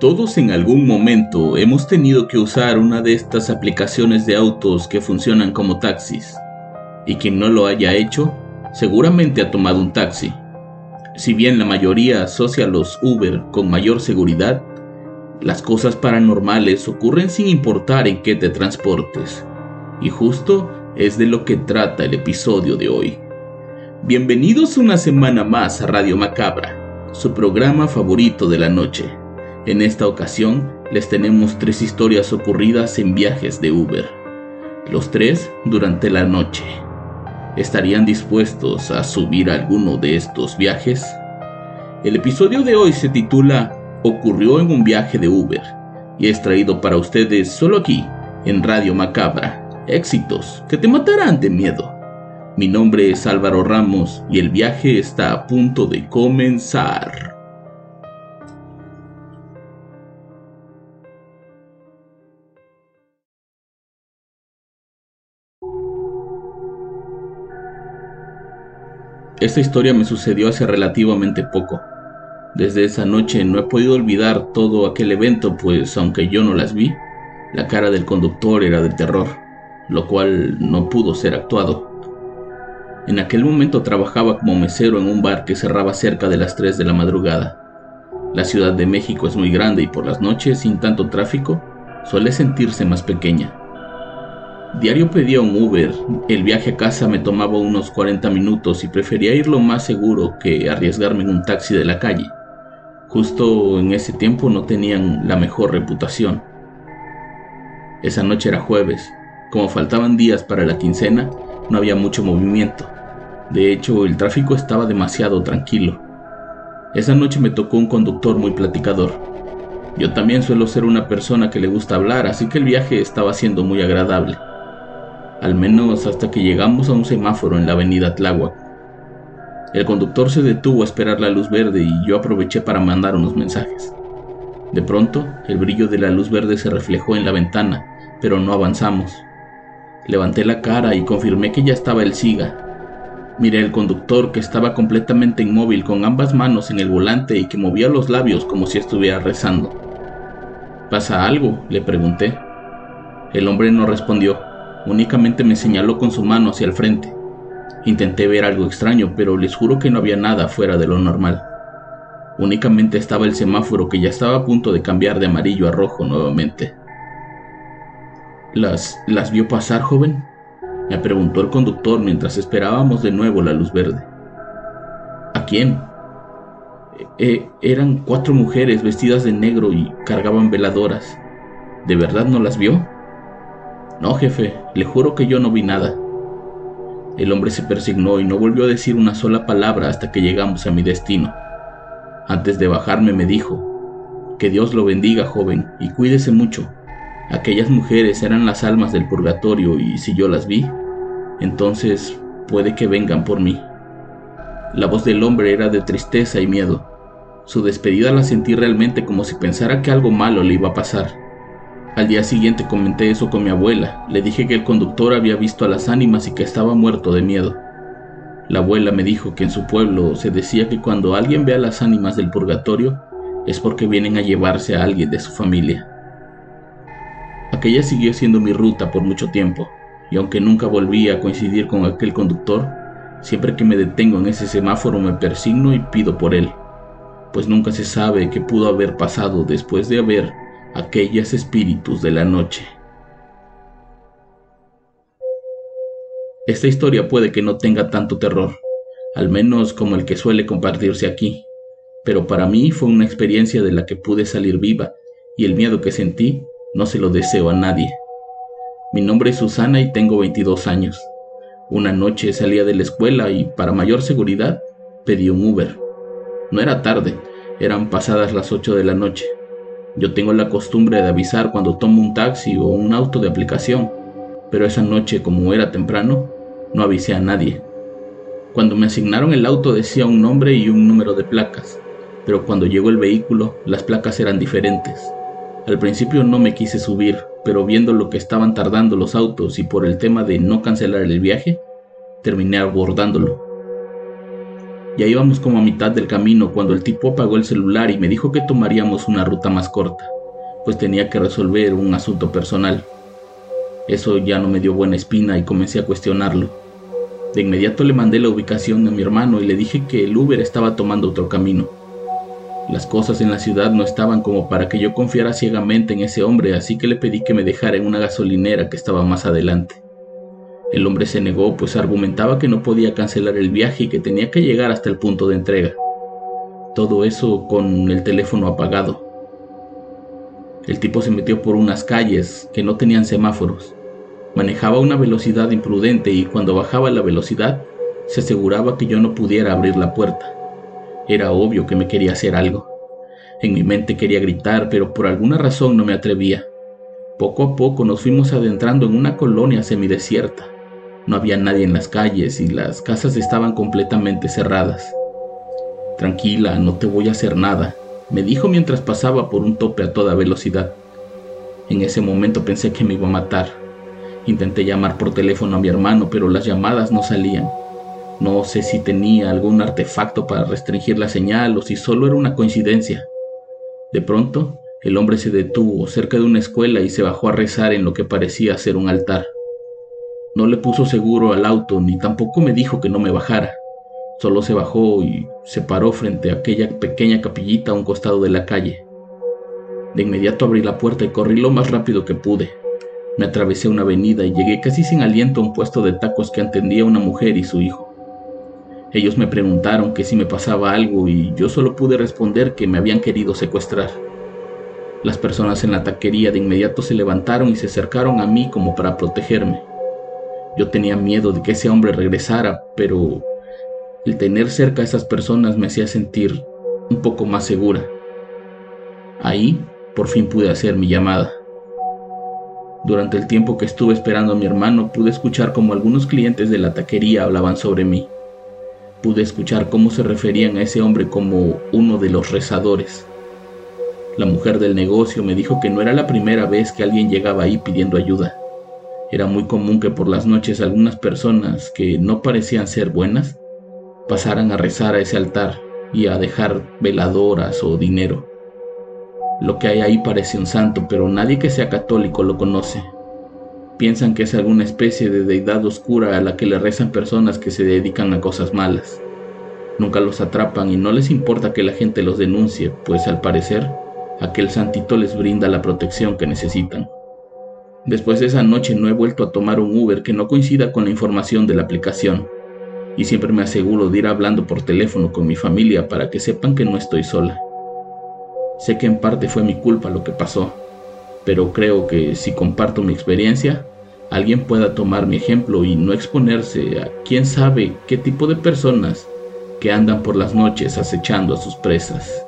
Todos en algún momento hemos tenido que usar una de estas aplicaciones de autos que funcionan como taxis. Y quien no lo haya hecho, seguramente ha tomado un taxi. Si bien la mayoría asocia los Uber con mayor seguridad, las cosas paranormales ocurren sin importar en qué te transportes. Y justo es de lo que trata el episodio de hoy. Bienvenidos una semana más a Radio Macabra, su programa favorito de la noche. En esta ocasión les tenemos tres historias ocurridas en viajes de Uber. Los tres durante la noche. ¿Estarían dispuestos a subir alguno de estos viajes? El episodio de hoy se titula Ocurrió en un viaje de Uber y es traído para ustedes solo aquí, en Radio Macabra. Éxitos que te matarán de miedo. Mi nombre es Álvaro Ramos y el viaje está a punto de comenzar. Esta historia me sucedió hace relativamente poco. Desde esa noche no he podido olvidar todo aquel evento, pues aunque yo no las vi, la cara del conductor era de terror, lo cual no pudo ser actuado. En aquel momento trabajaba como mesero en un bar que cerraba cerca de las 3 de la madrugada. La Ciudad de México es muy grande y por las noches, sin tanto tráfico, suele sentirse más pequeña. Diario pedía un Uber, el viaje a casa me tomaba unos 40 minutos y prefería ir lo más seguro que arriesgarme en un taxi de la calle. Justo en ese tiempo no tenían la mejor reputación. Esa noche era jueves, como faltaban días para la quincena, no había mucho movimiento. De hecho, el tráfico estaba demasiado tranquilo. Esa noche me tocó un conductor muy platicador. Yo también suelo ser una persona que le gusta hablar, así que el viaje estaba siendo muy agradable al menos hasta que llegamos a un semáforo en la avenida Tláhuac. El conductor se detuvo a esperar la luz verde y yo aproveché para mandar unos mensajes. De pronto, el brillo de la luz verde se reflejó en la ventana, pero no avanzamos. Levanté la cara y confirmé que ya estaba el SIGA. Miré al conductor que estaba completamente inmóvil con ambas manos en el volante y que movía los labios como si estuviera rezando. ¿Pasa algo? le pregunté. El hombre no respondió Únicamente me señaló con su mano hacia el frente. Intenté ver algo extraño, pero les juro que no había nada fuera de lo normal. Únicamente estaba el semáforo que ya estaba a punto de cambiar de amarillo a rojo nuevamente. ¿Las, las vio pasar, joven? Me preguntó el conductor mientras esperábamos de nuevo la luz verde. ¿A quién? E, eran cuatro mujeres vestidas de negro y cargaban veladoras. ¿De verdad no las vio? No, jefe, le juro que yo no vi nada. El hombre se persignó y no volvió a decir una sola palabra hasta que llegamos a mi destino. Antes de bajarme me dijo, que Dios lo bendiga, joven, y cuídese mucho. Aquellas mujeres eran las almas del purgatorio y si yo las vi, entonces puede que vengan por mí. La voz del hombre era de tristeza y miedo. Su despedida la sentí realmente como si pensara que algo malo le iba a pasar. Al día siguiente comenté eso con mi abuela. Le dije que el conductor había visto a las ánimas y que estaba muerto de miedo. La abuela me dijo que en su pueblo se decía que cuando alguien ve a las ánimas del purgatorio es porque vienen a llevarse a alguien de su familia. Aquella siguió siendo mi ruta por mucho tiempo, y aunque nunca volví a coincidir con aquel conductor, siempre que me detengo en ese semáforo me persigno y pido por él, pues nunca se sabe qué pudo haber pasado después de haber aquellas espíritus de la noche. Esta historia puede que no tenga tanto terror, al menos como el que suele compartirse aquí, pero para mí fue una experiencia de la que pude salir viva y el miedo que sentí no se lo deseo a nadie. Mi nombre es Susana y tengo 22 años. Una noche salía de la escuela y para mayor seguridad pedí un Uber. No era tarde, eran pasadas las 8 de la noche. Yo tengo la costumbre de avisar cuando tomo un taxi o un auto de aplicación, pero esa noche como era temprano, no avisé a nadie. Cuando me asignaron el auto decía un nombre y un número de placas, pero cuando llegó el vehículo las placas eran diferentes. Al principio no me quise subir, pero viendo lo que estaban tardando los autos y por el tema de no cancelar el viaje, terminé abordándolo. Ya íbamos como a mitad del camino cuando el tipo apagó el celular y me dijo que tomaríamos una ruta más corta, pues tenía que resolver un asunto personal. Eso ya no me dio buena espina y comencé a cuestionarlo. De inmediato le mandé la ubicación a mi hermano y le dije que el Uber estaba tomando otro camino. Las cosas en la ciudad no estaban como para que yo confiara ciegamente en ese hombre, así que le pedí que me dejara en una gasolinera que estaba más adelante. El hombre se negó, pues argumentaba que no podía cancelar el viaje y que tenía que llegar hasta el punto de entrega. Todo eso con el teléfono apagado. El tipo se metió por unas calles que no tenían semáforos. Manejaba una velocidad imprudente y cuando bajaba la velocidad se aseguraba que yo no pudiera abrir la puerta. Era obvio que me quería hacer algo. En mi mente quería gritar, pero por alguna razón no me atrevía. Poco a poco nos fuimos adentrando en una colonia semidesierta. No había nadie en las calles y las casas estaban completamente cerradas. Tranquila, no te voy a hacer nada, me dijo mientras pasaba por un tope a toda velocidad. En ese momento pensé que me iba a matar. Intenté llamar por teléfono a mi hermano, pero las llamadas no salían. No sé si tenía algún artefacto para restringir la señal o si solo era una coincidencia. De pronto, el hombre se detuvo cerca de una escuela y se bajó a rezar en lo que parecía ser un altar. No le puso seguro al auto ni tampoco me dijo que no me bajara. Solo se bajó y se paró frente a aquella pequeña capillita a un costado de la calle. De inmediato abrí la puerta y corrí lo más rápido que pude. Me atravesé una avenida y llegué casi sin aliento a un puesto de tacos que atendía una mujer y su hijo. Ellos me preguntaron que si me pasaba algo y yo solo pude responder que me habían querido secuestrar. Las personas en la taquería de inmediato se levantaron y se acercaron a mí como para protegerme. Yo tenía miedo de que ese hombre regresara, pero el tener cerca a esas personas me hacía sentir un poco más segura. Ahí por fin pude hacer mi llamada. Durante el tiempo que estuve esperando a mi hermano pude escuchar como algunos clientes de la taquería hablaban sobre mí pude escuchar cómo se referían a ese hombre como uno de los rezadores. La mujer del negocio me dijo que no era la primera vez que alguien llegaba ahí pidiendo ayuda. Era muy común que por las noches algunas personas que no parecían ser buenas pasaran a rezar a ese altar y a dejar veladoras o dinero. Lo que hay ahí parece un santo, pero nadie que sea católico lo conoce. Piensan que es alguna especie de deidad oscura a la que le rezan personas que se dedican a cosas malas. Nunca los atrapan y no les importa que la gente los denuncie, pues al parecer aquel santito les brinda la protección que necesitan. Después de esa noche no he vuelto a tomar un Uber que no coincida con la información de la aplicación, y siempre me aseguro de ir hablando por teléfono con mi familia para que sepan que no estoy sola. Sé que en parte fue mi culpa lo que pasó, pero creo que si comparto mi experiencia, alguien pueda tomar mi ejemplo y no exponerse a quién sabe qué tipo de personas que andan por las noches acechando a sus presas.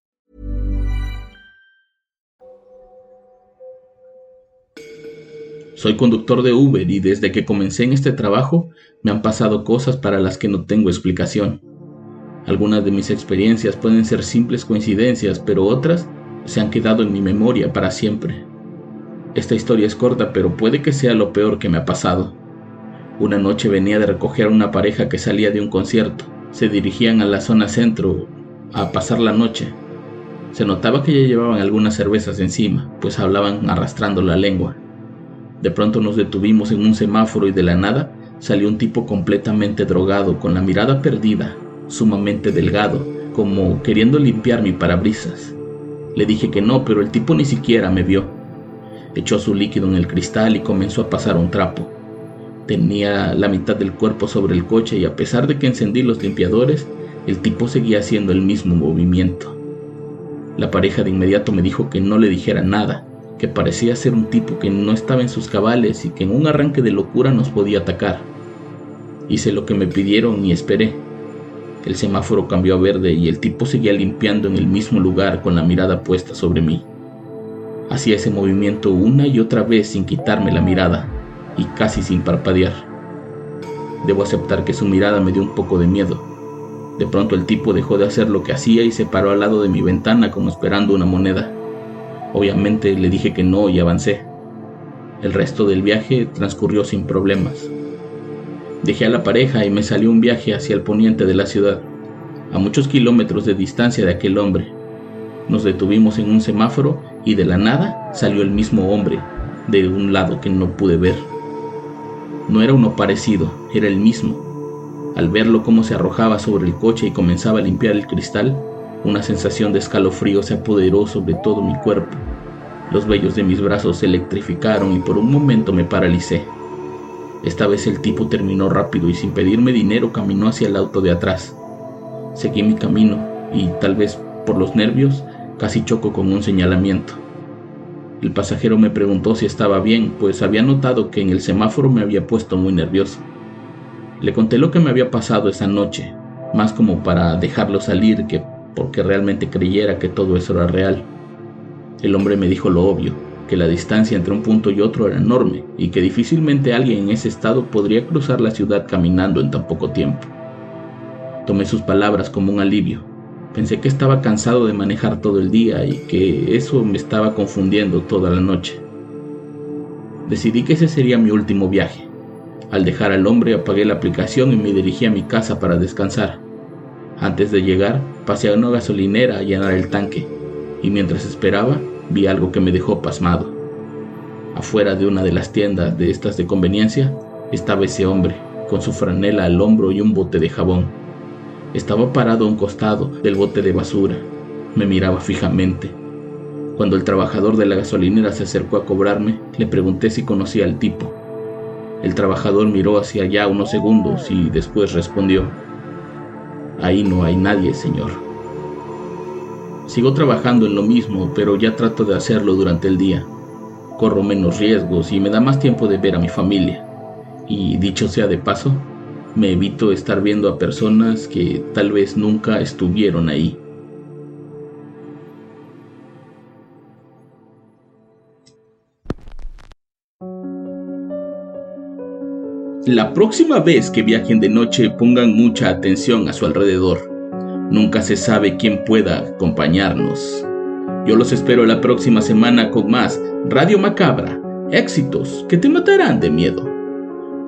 Soy conductor de Uber y desde que comencé en este trabajo me han pasado cosas para las que no tengo explicación. Algunas de mis experiencias pueden ser simples coincidencias, pero otras se han quedado en mi memoria para siempre. Esta historia es corta, pero puede que sea lo peor que me ha pasado. Una noche venía de recoger a una pareja que salía de un concierto. Se dirigían a la zona centro a pasar la noche. Se notaba que ya llevaban algunas cervezas encima, pues hablaban arrastrando la lengua. De pronto nos detuvimos en un semáforo y de la nada salió un tipo completamente drogado, con la mirada perdida, sumamente delgado, como queriendo limpiar mi parabrisas. Le dije que no, pero el tipo ni siquiera me vio. Echó su líquido en el cristal y comenzó a pasar un trapo. Tenía la mitad del cuerpo sobre el coche y a pesar de que encendí los limpiadores, el tipo seguía haciendo el mismo movimiento. La pareja de inmediato me dijo que no le dijera nada, que parecía ser un tipo que no estaba en sus cabales y que en un arranque de locura nos podía atacar. Hice lo que me pidieron y esperé. El semáforo cambió a verde y el tipo seguía limpiando en el mismo lugar con la mirada puesta sobre mí. Hacía ese movimiento una y otra vez sin quitarme la mirada y casi sin parpadear. Debo aceptar que su mirada me dio un poco de miedo. De pronto el tipo dejó de hacer lo que hacía y se paró al lado de mi ventana como esperando una moneda. Obviamente le dije que no y avancé. El resto del viaje transcurrió sin problemas. Dejé a la pareja y me salió un viaje hacia el poniente de la ciudad, a muchos kilómetros de distancia de aquel hombre. Nos detuvimos en un semáforo y de la nada salió el mismo hombre, de un lado que no pude ver. No era uno parecido, era el mismo. Al verlo cómo se arrojaba sobre el coche y comenzaba a limpiar el cristal, una sensación de escalofrío se apoderó sobre todo mi cuerpo. Los vellos de mis brazos se electrificaron y por un momento me paralicé. Esta vez el tipo terminó rápido y sin pedirme dinero caminó hacia el auto de atrás. Seguí mi camino y tal vez por los nervios casi choco con un señalamiento. El pasajero me preguntó si estaba bien, pues había notado que en el semáforo me había puesto muy nervioso. Le conté lo que me había pasado esa noche, más como para dejarlo salir que porque realmente creyera que todo eso era real. El hombre me dijo lo obvio, que la distancia entre un punto y otro era enorme y que difícilmente alguien en ese estado podría cruzar la ciudad caminando en tan poco tiempo. Tomé sus palabras como un alivio. Pensé que estaba cansado de manejar todo el día y que eso me estaba confundiendo toda la noche. Decidí que ese sería mi último viaje. Al dejar al hombre apagué la aplicación y me dirigí a mi casa para descansar. Antes de llegar, pasé a una gasolinera a llenar el tanque, y mientras esperaba, vi algo que me dejó pasmado. Afuera de una de las tiendas de estas de conveniencia, estaba ese hombre, con su franela al hombro y un bote de jabón. Estaba parado a un costado del bote de basura. Me miraba fijamente. Cuando el trabajador de la gasolinera se acercó a cobrarme, le pregunté si conocía al tipo. El trabajador miró hacia allá unos segundos y después respondió, Ahí no hay nadie, Señor. Sigo trabajando en lo mismo, pero ya trato de hacerlo durante el día. Corro menos riesgos y me da más tiempo de ver a mi familia. Y dicho sea de paso, me evito estar viendo a personas que tal vez nunca estuvieron ahí. La próxima vez que viajen de noche pongan mucha atención a su alrededor. Nunca se sabe quién pueda acompañarnos. Yo los espero la próxima semana con más Radio Macabra, éxitos que te matarán de miedo.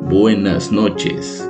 Buenas noches.